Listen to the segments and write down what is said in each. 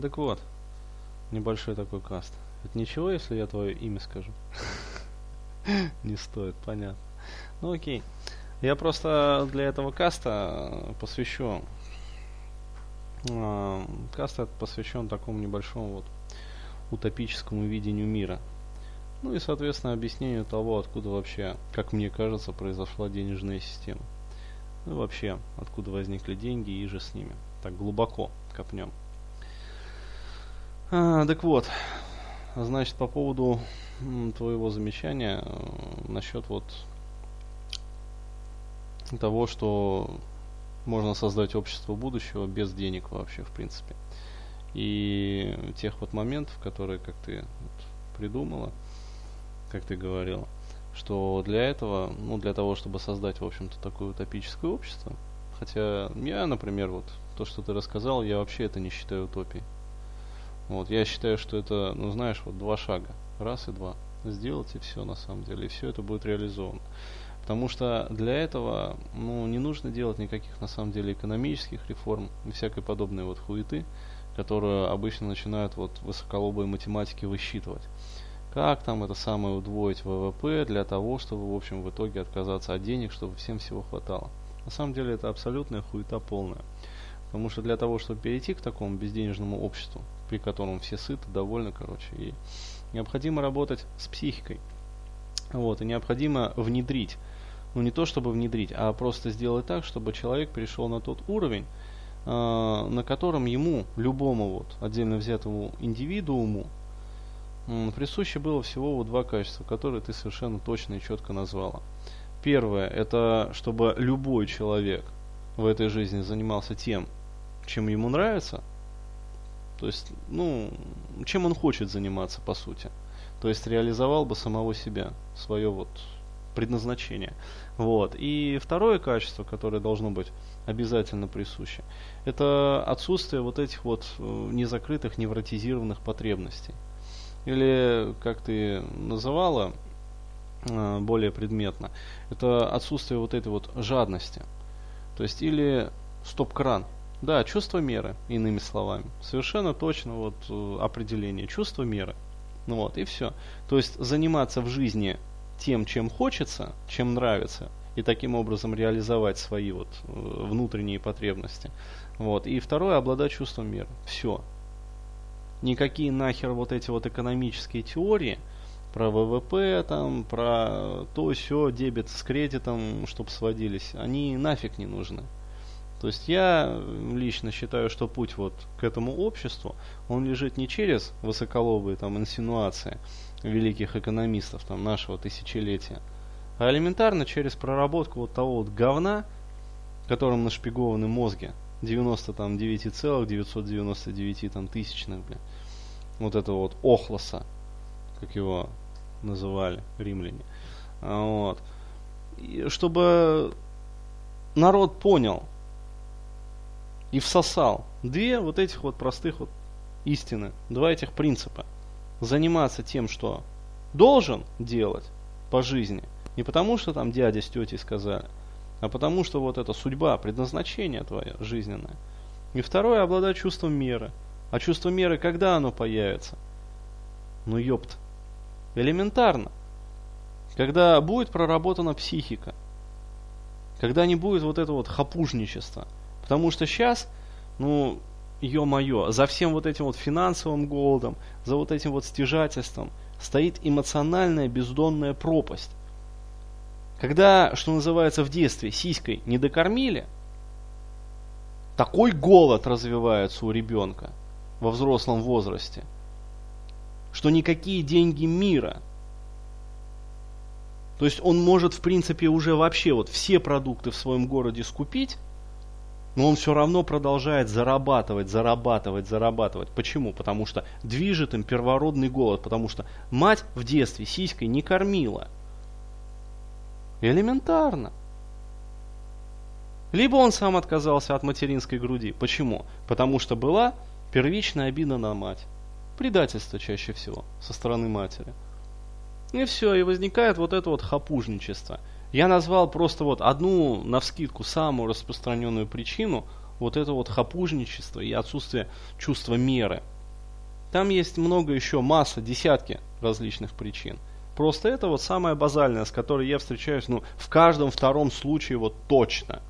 Так вот, небольшой такой каст. Это ничего, если я твое имя скажу? Не стоит, понятно. Ну окей. Я просто для этого каста посвящу... Э, каст этот посвящен такому небольшому вот утопическому видению мира. Ну и, соответственно, объяснению того, откуда вообще, как мне кажется, произошла денежная система. Ну и вообще, откуда возникли деньги и же с ними. Так глубоко копнем. А, так вот, значит, по поводу твоего замечания э, насчет вот того, что можно создать общество будущего без денег вообще, в принципе. И тех вот моментов, которые, как ты вот, придумала, как ты говорила, что для этого, ну, для того, чтобы создать, в общем-то, такое утопическое общество, хотя я, например, вот то, что ты рассказал, я вообще это не считаю утопией. Вот, я считаю, что это, ну знаешь, вот два шага. Раз и два. Сделать и все на самом деле. И все это будет реализовано. Потому что для этого ну, не нужно делать никаких на самом деле экономических реформ и всякой подобной вот хуеты, которую обычно начинают вот высоколобые математики высчитывать. Как там это самое удвоить ВВП для того, чтобы в общем в итоге отказаться от денег, чтобы всем всего хватало. На самом деле это абсолютная хуета полная. Потому что для того, чтобы перейти к такому безденежному обществу, при котором все сыты, довольны, короче, и необходимо работать с психикой. Вот, и необходимо внедрить, ну не то чтобы внедрить, а просто сделать так, чтобы человек перешел на тот уровень, э, на котором ему, любому вот отдельно взятому индивидууму, э, присуще было всего вот два качества, которые ты совершенно точно и четко назвала. Первое, это чтобы любой человек в этой жизни занимался тем, чем ему нравится, то есть, ну, чем он хочет заниматься, по сути. То есть реализовал бы самого себя, свое вот предназначение. Вот. И второе качество, которое должно быть обязательно присуще, это отсутствие вот этих вот э, незакрытых невротизированных потребностей. Или, как ты называла э, более предметно, это отсутствие вот этой вот жадности. То есть или стоп-кран – да, чувство меры, иными словами. Совершенно точно вот э, определение. Чувство меры. Ну вот, и все. То есть заниматься в жизни тем, чем хочется, чем нравится, и таким образом реализовать свои вот э, внутренние потребности. Вот. И второе, обладать чувством меры. Все. Никакие нахер вот эти вот экономические теории про ВВП, там, про то, все, дебет с кредитом, чтобы сводились, они нафиг не нужны. То есть я лично считаю, что путь вот к этому обществу, он лежит не через высоколобые там инсинуации великих экономистов там нашего тысячелетия, а элементарно через проработку вот того вот говна, которым нашпигованы мозги, 99,999 там тысячных, блин, вот этого вот охлоса, как его называли римляне, а, вот, и чтобы народ понял, и всосал две вот этих вот простых вот истины, два этих принципа. Заниматься тем, что должен делать по жизни, не потому что там дядя с тетей сказали, а потому что вот это судьба, предназначение твое жизненное. И второе, обладать чувством меры. А чувство меры, когда оно появится? Ну ёпт. Элементарно. Когда будет проработана психика. Когда не будет вот этого вот хапужничества. Потому что сейчас, ну, ё-моё, за всем вот этим вот финансовым голодом, за вот этим вот стяжательством стоит эмоциональная бездонная пропасть. Когда, что называется, в детстве сиськой не докормили, такой голод развивается у ребенка во взрослом возрасте, что никакие деньги мира. То есть он может, в принципе, уже вообще вот все продукты в своем городе скупить, но он все равно продолжает зарабатывать, зарабатывать, зарабатывать. Почему? Потому что движет им первородный голод, потому что мать в детстве сиськой не кормила. Элементарно. Либо он сам отказался от материнской груди. Почему? Потому что была первичная обида на мать. Предательство чаще всего со стороны матери. И все, и возникает вот это вот хапужничество – я назвал просто вот одну, навскидку, самую распространенную причину вот это вот хапужничество и отсутствие чувства меры. Там есть много еще, масса, десятки различных причин. Просто это вот самое базальное, с которой я встречаюсь, ну, в каждом втором случае вот точно.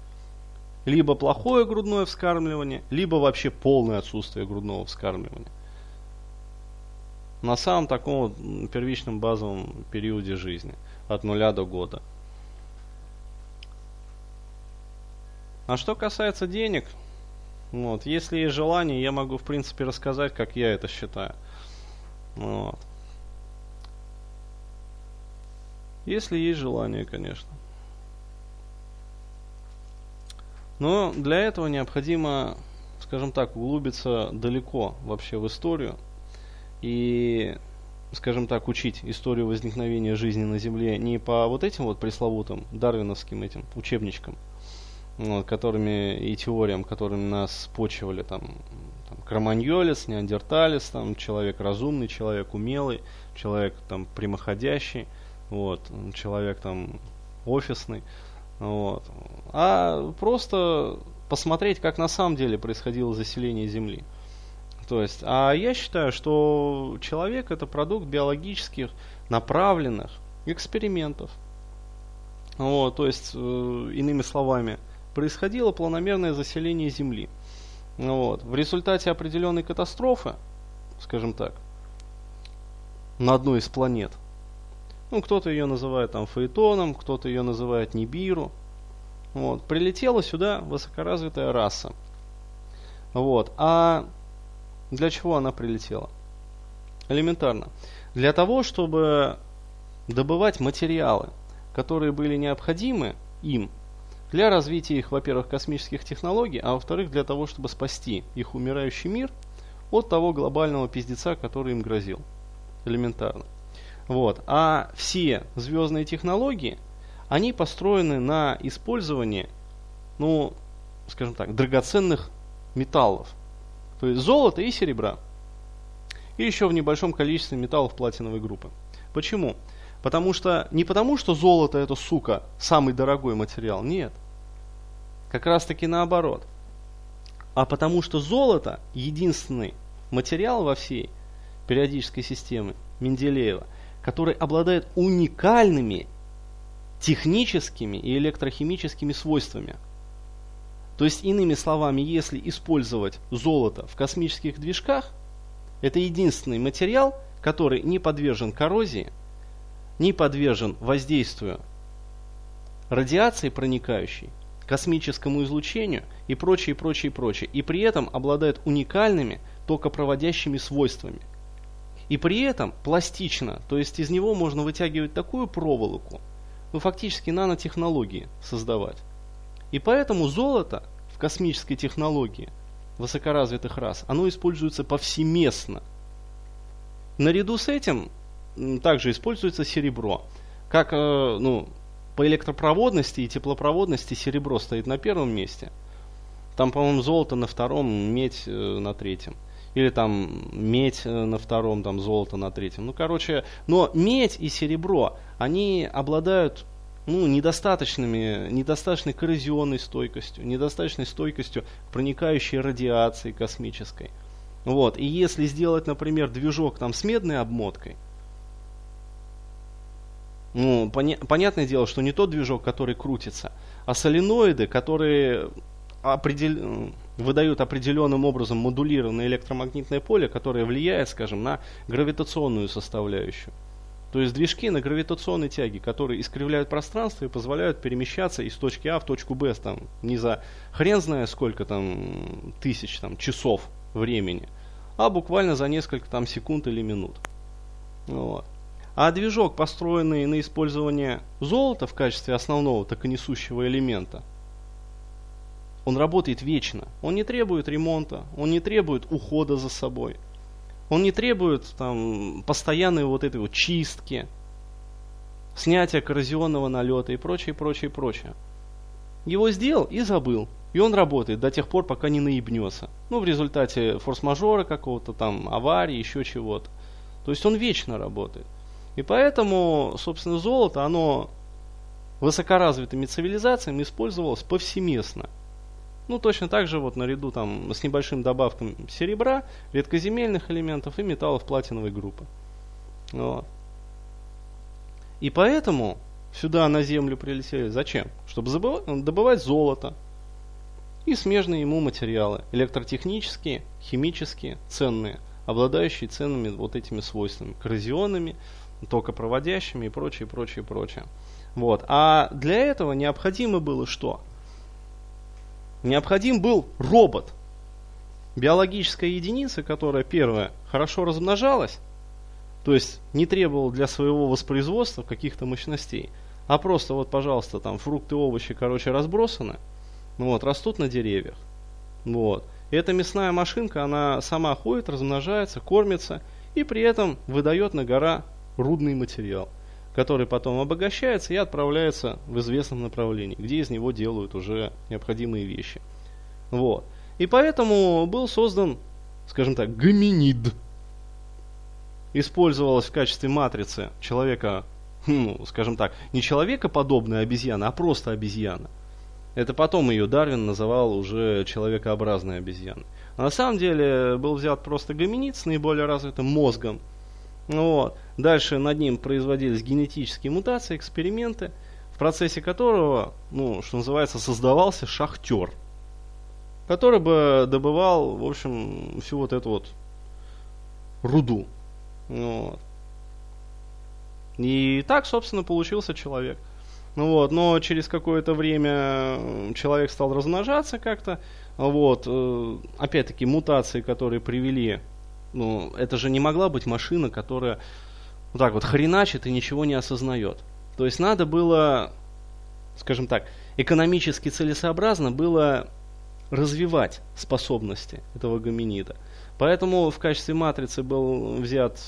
Либо плохое грудное вскармливание, либо вообще полное отсутствие грудного вскармливания. На самом таком вот первичном базовом периоде жизни, от нуля до года. А что касается денег, вот, если есть желание, я могу в принципе рассказать, как я это считаю. Вот. Если есть желание, конечно. Но для этого необходимо, скажем так, углубиться далеко вообще в историю и, скажем так, учить историю возникновения жизни на Земле не по вот этим вот пресловутым дарвиновским этим учебничкам, вот, которыми и теориям, которыми нас почивали там, там кроманьолец, неандерталец, там человек разумный, человек умелый, человек там прямоходящий, вот, человек там офисный, вот, а просто посмотреть, как на самом деле происходило заселение Земли. То есть, а я считаю, что человек это продукт биологических направленных экспериментов. Вот, то есть, э, иными словами, происходило планомерное заселение Земли. Вот. В результате определенной катастрофы, скажем так, на одной из планет, ну, кто-то ее называет там Фаэтоном, кто-то ее называет Нибиру, вот, прилетела сюда высокоразвитая раса. Вот. А для чего она прилетела? Элементарно. Для того, чтобы добывать материалы, которые были необходимы им для развития их, во-первых, космических технологий, а во-вторых, для того, чтобы спасти их умирающий мир от того глобального пиздеца, который им грозил. Элементарно. Вот. А все звездные технологии, они построены на использовании, ну, скажем так, драгоценных металлов. То есть золота и серебра. И еще в небольшом количестве металлов платиновой группы. Почему? Потому что, не потому что золото это, сука, самый дорогой материал, нет. Как раз таки наоборот. А потому что золото единственный материал во всей периодической системе Менделеева, который обладает уникальными техническими и электрохимическими свойствами. То есть, иными словами, если использовать золото в космических движках, это единственный материал, который не подвержен коррозии, не подвержен воздействию радиации проникающей, космическому излучению и прочее, прочее, прочее. И при этом обладает уникальными токопроводящими свойствами. И при этом пластично, то есть из него можно вытягивать такую проволоку, ну фактически нанотехнологии создавать. И поэтому золото в космической технологии высокоразвитых рас, оно используется повсеместно. Наряду с этим также используется серебро. Как э, ну, по электропроводности и теплопроводности серебро стоит на первом месте. Там, по-моему, золото на втором, медь э, на третьем. Или там медь э, на втором, там золото на третьем. Ну, короче, но медь и серебро, они обладают ну, недостаточными, недостаточной коррозионной стойкостью, недостаточной стойкостью проникающей радиации космической. Вот. И если сделать, например, движок там с медной обмоткой, ну, поня- понятное дело, что не тот движок, который крутится, а соленоиды, которые определ... выдают определенным образом модулированное электромагнитное поле, которое влияет, скажем, на гравитационную составляющую. То есть движки на гравитационной тяге, которые искривляют пространство и позволяют перемещаться из точки А в точку Б там, не за хрен зная сколько там тысяч там, часов времени, а буквально за несколько там секунд или минут. Вот. А движок, построенный на использовании золота в качестве основного токонесущего элемента, он работает вечно. Он не требует ремонта, он не требует ухода за собой. Он не требует там, постоянной вот этой вот чистки, снятия коррозионного налета и прочее, прочее, прочее. Его сделал и забыл. И он работает до тех пор, пока не наебнется. Ну, в результате форс-мажора какого-то там, аварии, еще чего-то. То есть он вечно работает. И поэтому, собственно, золото, оно высокоразвитыми цивилизациями использовалось повсеместно. Ну, точно так же вот наряду там с небольшим добавком серебра, редкоземельных элементов и металлов платиновой группы. Вот. И поэтому сюда на Землю прилетели. Зачем? Чтобы добывать золото и смежные ему материалы, электротехнические, химические, ценные, обладающие ценными вот этими свойствами, коррозионными, токопроводящими и прочее, прочее, прочее. Вот. А для этого необходимо было что? Необходим был робот. Биологическая единица, которая первая хорошо размножалась, то есть не требовала для своего воспроизводства каких-то мощностей, а просто вот, пожалуйста, там фрукты, овощи, короче, разбросаны, ну вот, растут на деревьях. Вот. И эта мясная машинка, она сама ходит, размножается, кормится и при этом выдает на гора рудный материал, который потом обогащается и отправляется в известном направлении, где из него делают уже необходимые вещи. Вот. И поэтому был создан, скажем так, гоминид. Использовалась в качестве матрицы человека, ну, скажем так, не человекоподобная обезьяна, а просто обезьяна. Это потом ее Дарвин называл уже человекообразной обезьяной. А на самом деле был взят просто гоминид с наиболее развитым мозгом. Вот. Дальше над ним производились генетические мутации, эксперименты, в процессе которого, ну, что называется, создавался шахтер, который бы добывал, в общем, всю вот эту вот руду. Вот. И так, собственно, получился человек. Ну вот, но через какое-то время человек стал размножаться как-то. Вот, э, опять-таки, мутации, которые привели, ну, это же не могла быть машина, которая вот так вот хреначит и ничего не осознает. То есть надо было, скажем так, экономически целесообразно было развивать способности этого гоминида. Поэтому в качестве матрицы был взят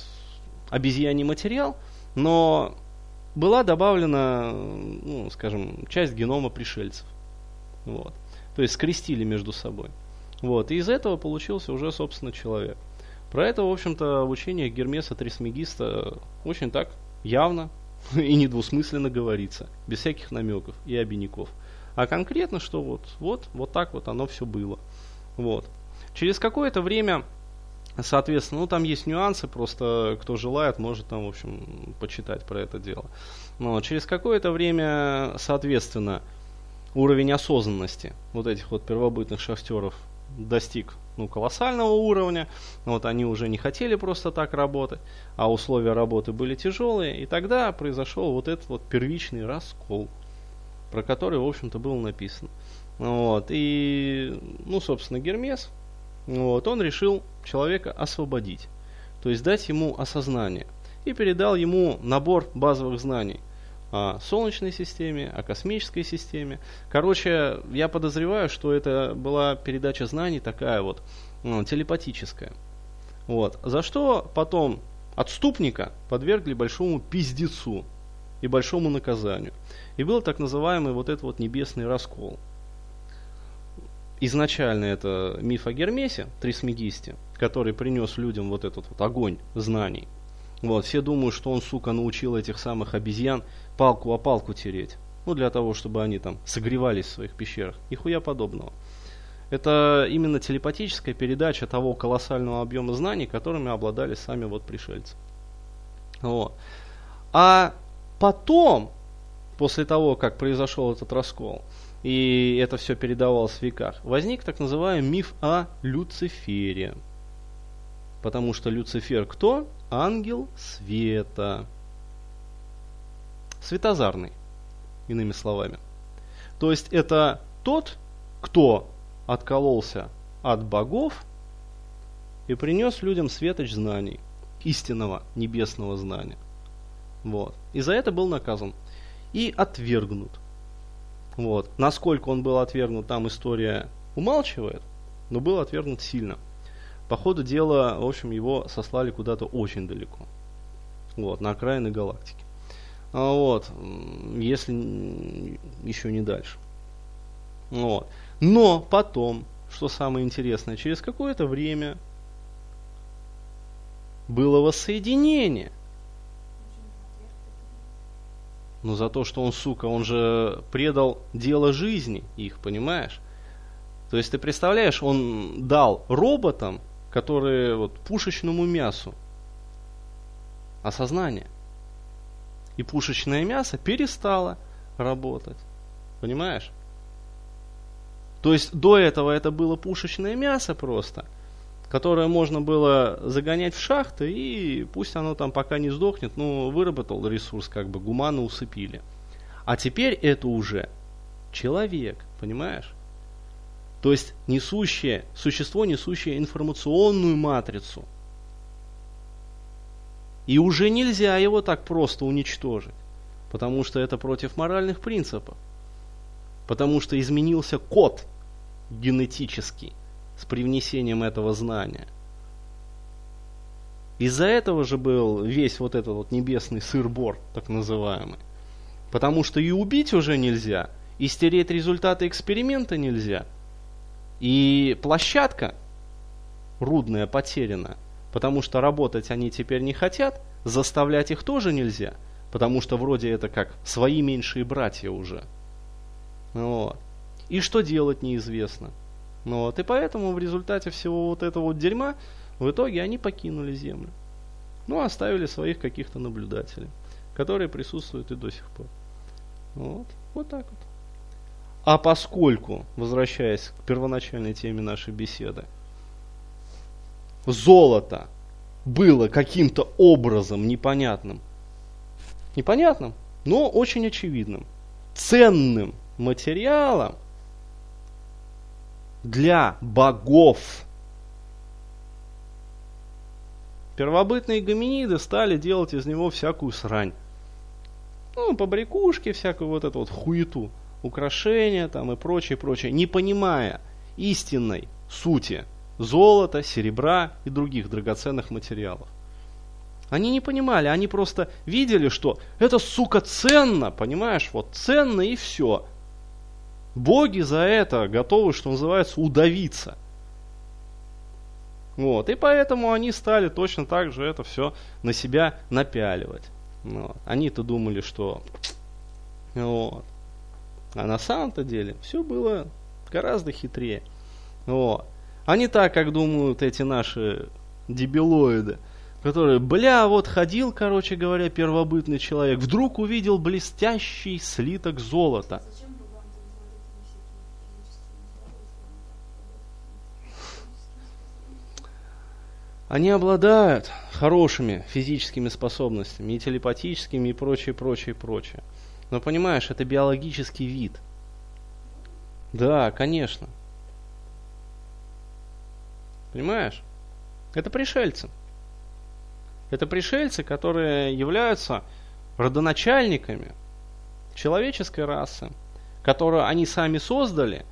обезьяний материал, но была добавлена, ну, скажем, часть генома пришельцев. Вот. То есть скрестили между собой. Вот. И из этого получился уже, собственно, человек. Про это, в общем-то, в учениях Гермеса Трисмегиста очень так явно и недвусмысленно говорится, без всяких намеков и обиняков. А конкретно, что вот, вот, вот так вот оно все было. Вот. Через какое-то время Соответственно, ну там есть нюансы, просто кто желает, может там, в общем, почитать про это дело. Но через какое-то время, соответственно, уровень осознанности вот этих вот первобытных шахтеров достиг ну, колоссального уровня. Вот они уже не хотели просто так работать, а условия работы были тяжелые. И тогда произошел вот этот вот первичный раскол, про который, в общем-то, было написано. Вот. И, ну, собственно, Гермес вот, он решил человека освободить, то есть дать ему осознание, и передал ему набор базовых знаний Солнечной системе, о космической системе. Короче, я подозреваю, что это была передача знаний такая вот, ну, телепатическая. Вот. За что потом отступника подвергли большому пиздецу и большому наказанию. И был так называемый вот этот вот небесный раскол изначально это миф о Гермесе, Трисмегисте, который принес людям вот этот вот огонь знаний. Вот, все думают, что он, сука, научил этих самых обезьян палку о палку тереть. Ну, для того, чтобы они там согревались в своих пещерах. Нихуя подобного. Это именно телепатическая передача того колоссального объема знаний, которыми обладали сами вот пришельцы. Вот. А потом, после того, как произошел этот раскол, и это все передавалось в веках, возник так называемый миф о Люцифере. Потому что Люцифер кто? Ангел света. Светозарный, иными словами. То есть это тот, кто откололся от богов и принес людям светоч знаний, истинного небесного знания. Вот. И за это был наказан и отвергнут. Вот. Насколько он был отвергнут, там история умалчивает, но был отвергнут сильно. По ходу дела, в общем, его сослали куда-то очень далеко. Вот, на окраины галактики. А вот, если еще не дальше. Вот. Но потом, что самое интересное, через какое-то время было воссоединение но за то, что он, сука, он же предал дело жизни их, понимаешь? То есть ты представляешь, он дал роботам, которые вот пушечному мясу осознание. И пушечное мясо перестало работать. Понимаешь? То есть до этого это было пушечное мясо просто, которое можно было загонять в шахты, и пусть оно там пока не сдохнет, но выработал ресурс, как бы гуманы усыпили. А теперь это уже человек, понимаешь? То есть несущее, существо, несущее информационную матрицу. И уже нельзя его так просто уничтожить, потому что это против моральных принципов. Потому что изменился код генетический с привнесением этого знания. Из-за этого же был весь вот этот вот небесный сыр-бор, так называемый. Потому что и убить уже нельзя, и стереть результаты эксперимента нельзя – и площадка рудная потеряна, потому что работать они теперь не хотят, заставлять их тоже нельзя, потому что вроде это как свои меньшие братья уже. Вот. И что делать неизвестно. Вот. И поэтому в результате всего вот этого вот дерьма в итоге они покинули Землю. Ну, оставили своих каких-то наблюдателей, которые присутствуют и до сих пор. Вот. Вот так вот. А поскольку, возвращаясь к первоначальной теме нашей беседы, золото было каким-то образом непонятным, непонятным, но очень очевидным, ценным материалом для богов. Первобытные гоминиды стали делать из него всякую срань. Ну, побрякушки, всякую вот эту вот хуету украшения там и прочее, прочее, не понимая истинной сути золота, серебра и других драгоценных материалов. Они не понимали, они просто видели, что это, сука, ценно, понимаешь, вот ценно и все. Боги за это готовы, что называется, удавиться. Вот, и поэтому они стали точно так же это все на себя напяливать. Вот. Они-то думали, что вот, а на самом-то деле все было гораздо хитрее. Вот. А не так, как думают эти наши дебилоиды, которые, бля, вот ходил, короче говоря, первобытный человек, вдруг увидел блестящий слиток золота. Они обладают хорошими физическими способностями, и телепатическими, и прочее, прочее, прочее. Но понимаешь, это биологический вид. Да, конечно. Понимаешь? Это пришельцы. Это пришельцы, которые являются родоначальниками человеческой расы, которую они сами создали,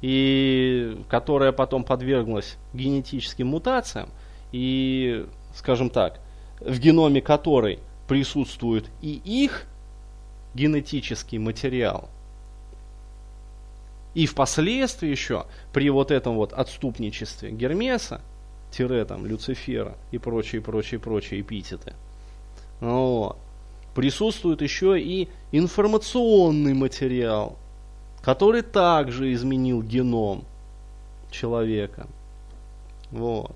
и которая потом подверглась генетическим мутациям, и, скажем так, в геноме которой присутствует и их генетический материал. И впоследствии еще при вот этом вот отступничестве Гермеса, тире там Люцифера и прочие, прочие, прочие эпитеты, вот, присутствует еще и информационный материал, который также изменил геном человека. Вот.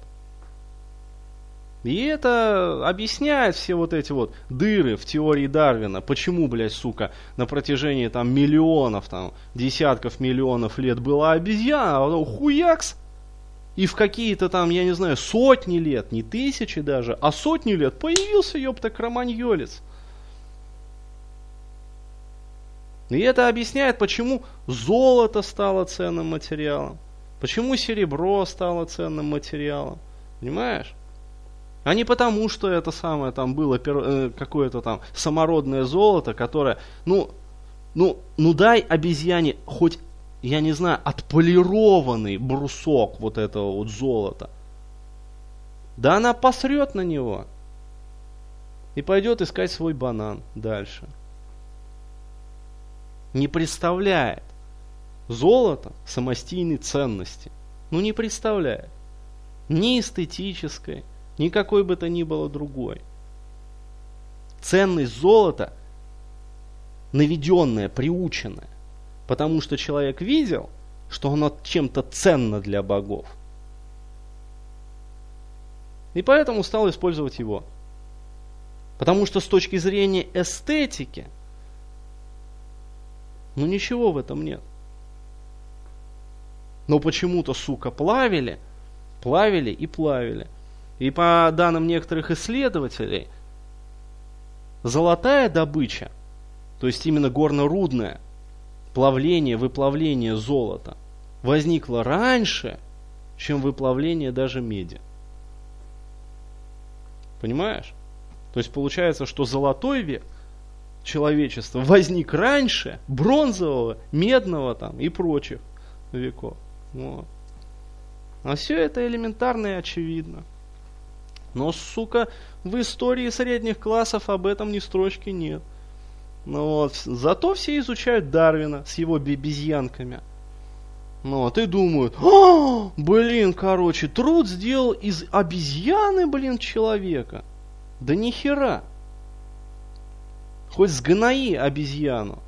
И это объясняет все вот эти вот дыры в теории Дарвина. Почему, блядь, сука, на протяжении там миллионов, там, десятков миллионов лет была обезьяна, а потом хуякс, и в какие-то там, я не знаю, сотни лет, не тысячи даже, а сотни лет появился, ёпта, кроманьолец. И это объясняет, почему золото стало ценным материалом, почему серебро стало ценным материалом. Понимаешь? А не потому, что это самое там было э, какое-то там самородное золото, которое, ну, ну, ну дай обезьяне хоть, я не знаю, отполированный брусок вот этого вот золота. Да она посрет на него и пойдет искать свой банан дальше. Не представляет золото самостийной ценности. Ну не представляет. Ни эстетической, никакой бы то ни было другой. Ценность золота наведенная, приученная. Потому что человек видел, что оно чем-то ценно для богов. И поэтому стал использовать его. Потому что с точки зрения эстетики, ну ничего в этом нет. Но почему-то, сука, плавили, плавили и плавили. И по данным некоторых исследователей, золотая добыча, то есть именно горно-рудное плавление, выплавление золота, возникло раньше, чем выплавление даже меди. Понимаешь? То есть получается, что золотой век человечества возник раньше бронзового, медного там и прочих веков. Вот. А все это элементарно и очевидно. Но, сука, в истории средних классов об этом ни строчки нет. Ну вот, зато все изучают Дарвина с его бебезьянками. Ну вот, и думают, а, блин, короче, труд сделал из обезьяны, блин, человека. Да нихера. Хоть сгнои обезьяну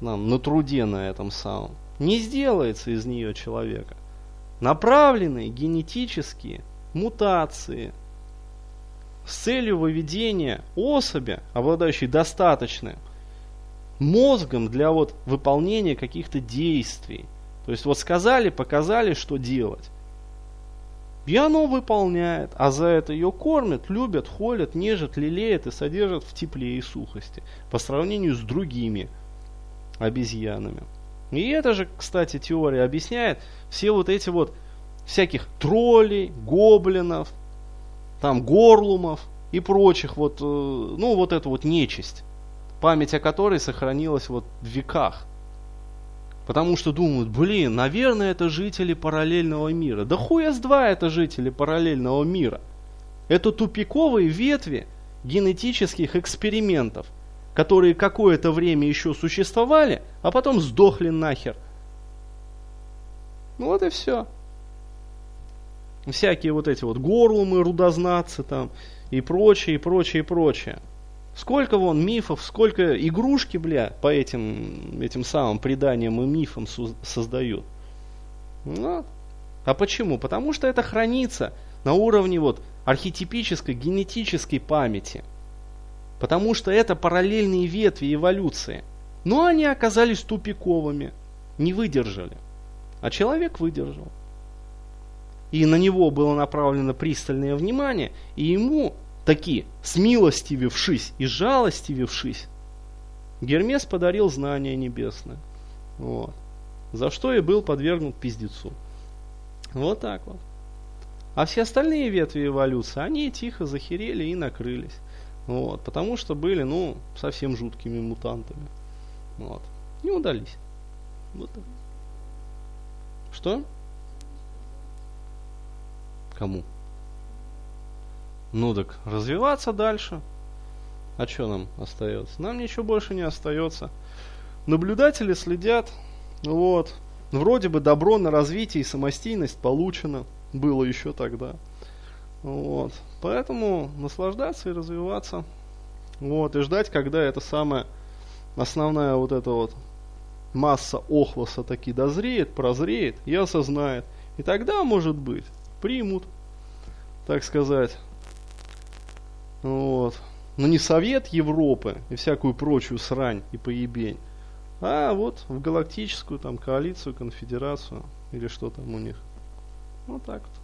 нам на труде на этом самом. Не сделается из нее человека. Направленные генетические мутации с целью выведения особи, обладающей достаточным мозгом для вот выполнения каких-то действий. То есть вот сказали, показали, что делать. И оно выполняет, а за это ее кормят, любят, холят, нежат, лелеют и содержат в тепле и сухости по сравнению с другими обезьянами. И это же, кстати, теория объясняет все вот эти вот всяких троллей, гоблинов, там горлумов и прочих вот, э, ну вот эту вот нечисть, память о которой сохранилась вот в веках. Потому что думают, блин, наверное, это жители параллельного мира. Да хуя с два это жители параллельного мира. Это тупиковые ветви генетических экспериментов, которые какое-то время еще существовали, а потом сдохли нахер. Ну вот и все. Всякие вот эти вот горлумы, рудознацы там и прочее, и прочее, и прочее. Сколько вон мифов, сколько игрушки, бля, по этим, этим самым преданиям и мифам создают. Ну, а почему? Потому что это хранится на уровне вот архетипической генетической памяти. Потому что это параллельные ветви эволюции. Но они оказались тупиковыми, не выдержали. А человек выдержал. И на него было направлено пристальное внимание, и ему таки, смилостивившись и жалостивившись, Гермес подарил знания небесное. Вот. За что и был подвергнут пиздецу. Вот так вот. А все остальные ветви эволюции, они тихо захерели и накрылись. Вот, потому что были, ну, совсем жуткими мутантами. Вот. Не удались. Вот так. Что? Кому? Ну так, развиваться дальше. А что нам остается? Нам ничего больше не остается. Наблюдатели следят. Вот. Вроде бы добро на развитие и самостийность получено. Было еще тогда. Вот. Поэтому наслаждаться и развиваться. Вот. И ждать, когда эта самая основная вот эта вот масса охлоса таки дозреет, прозреет и осознает. И тогда, может быть, примут, так сказать, вот. Но не Совет Европы и всякую прочую срань и поебень, а вот в галактическую там коалицию, конфедерацию или что там у них. Вот так вот.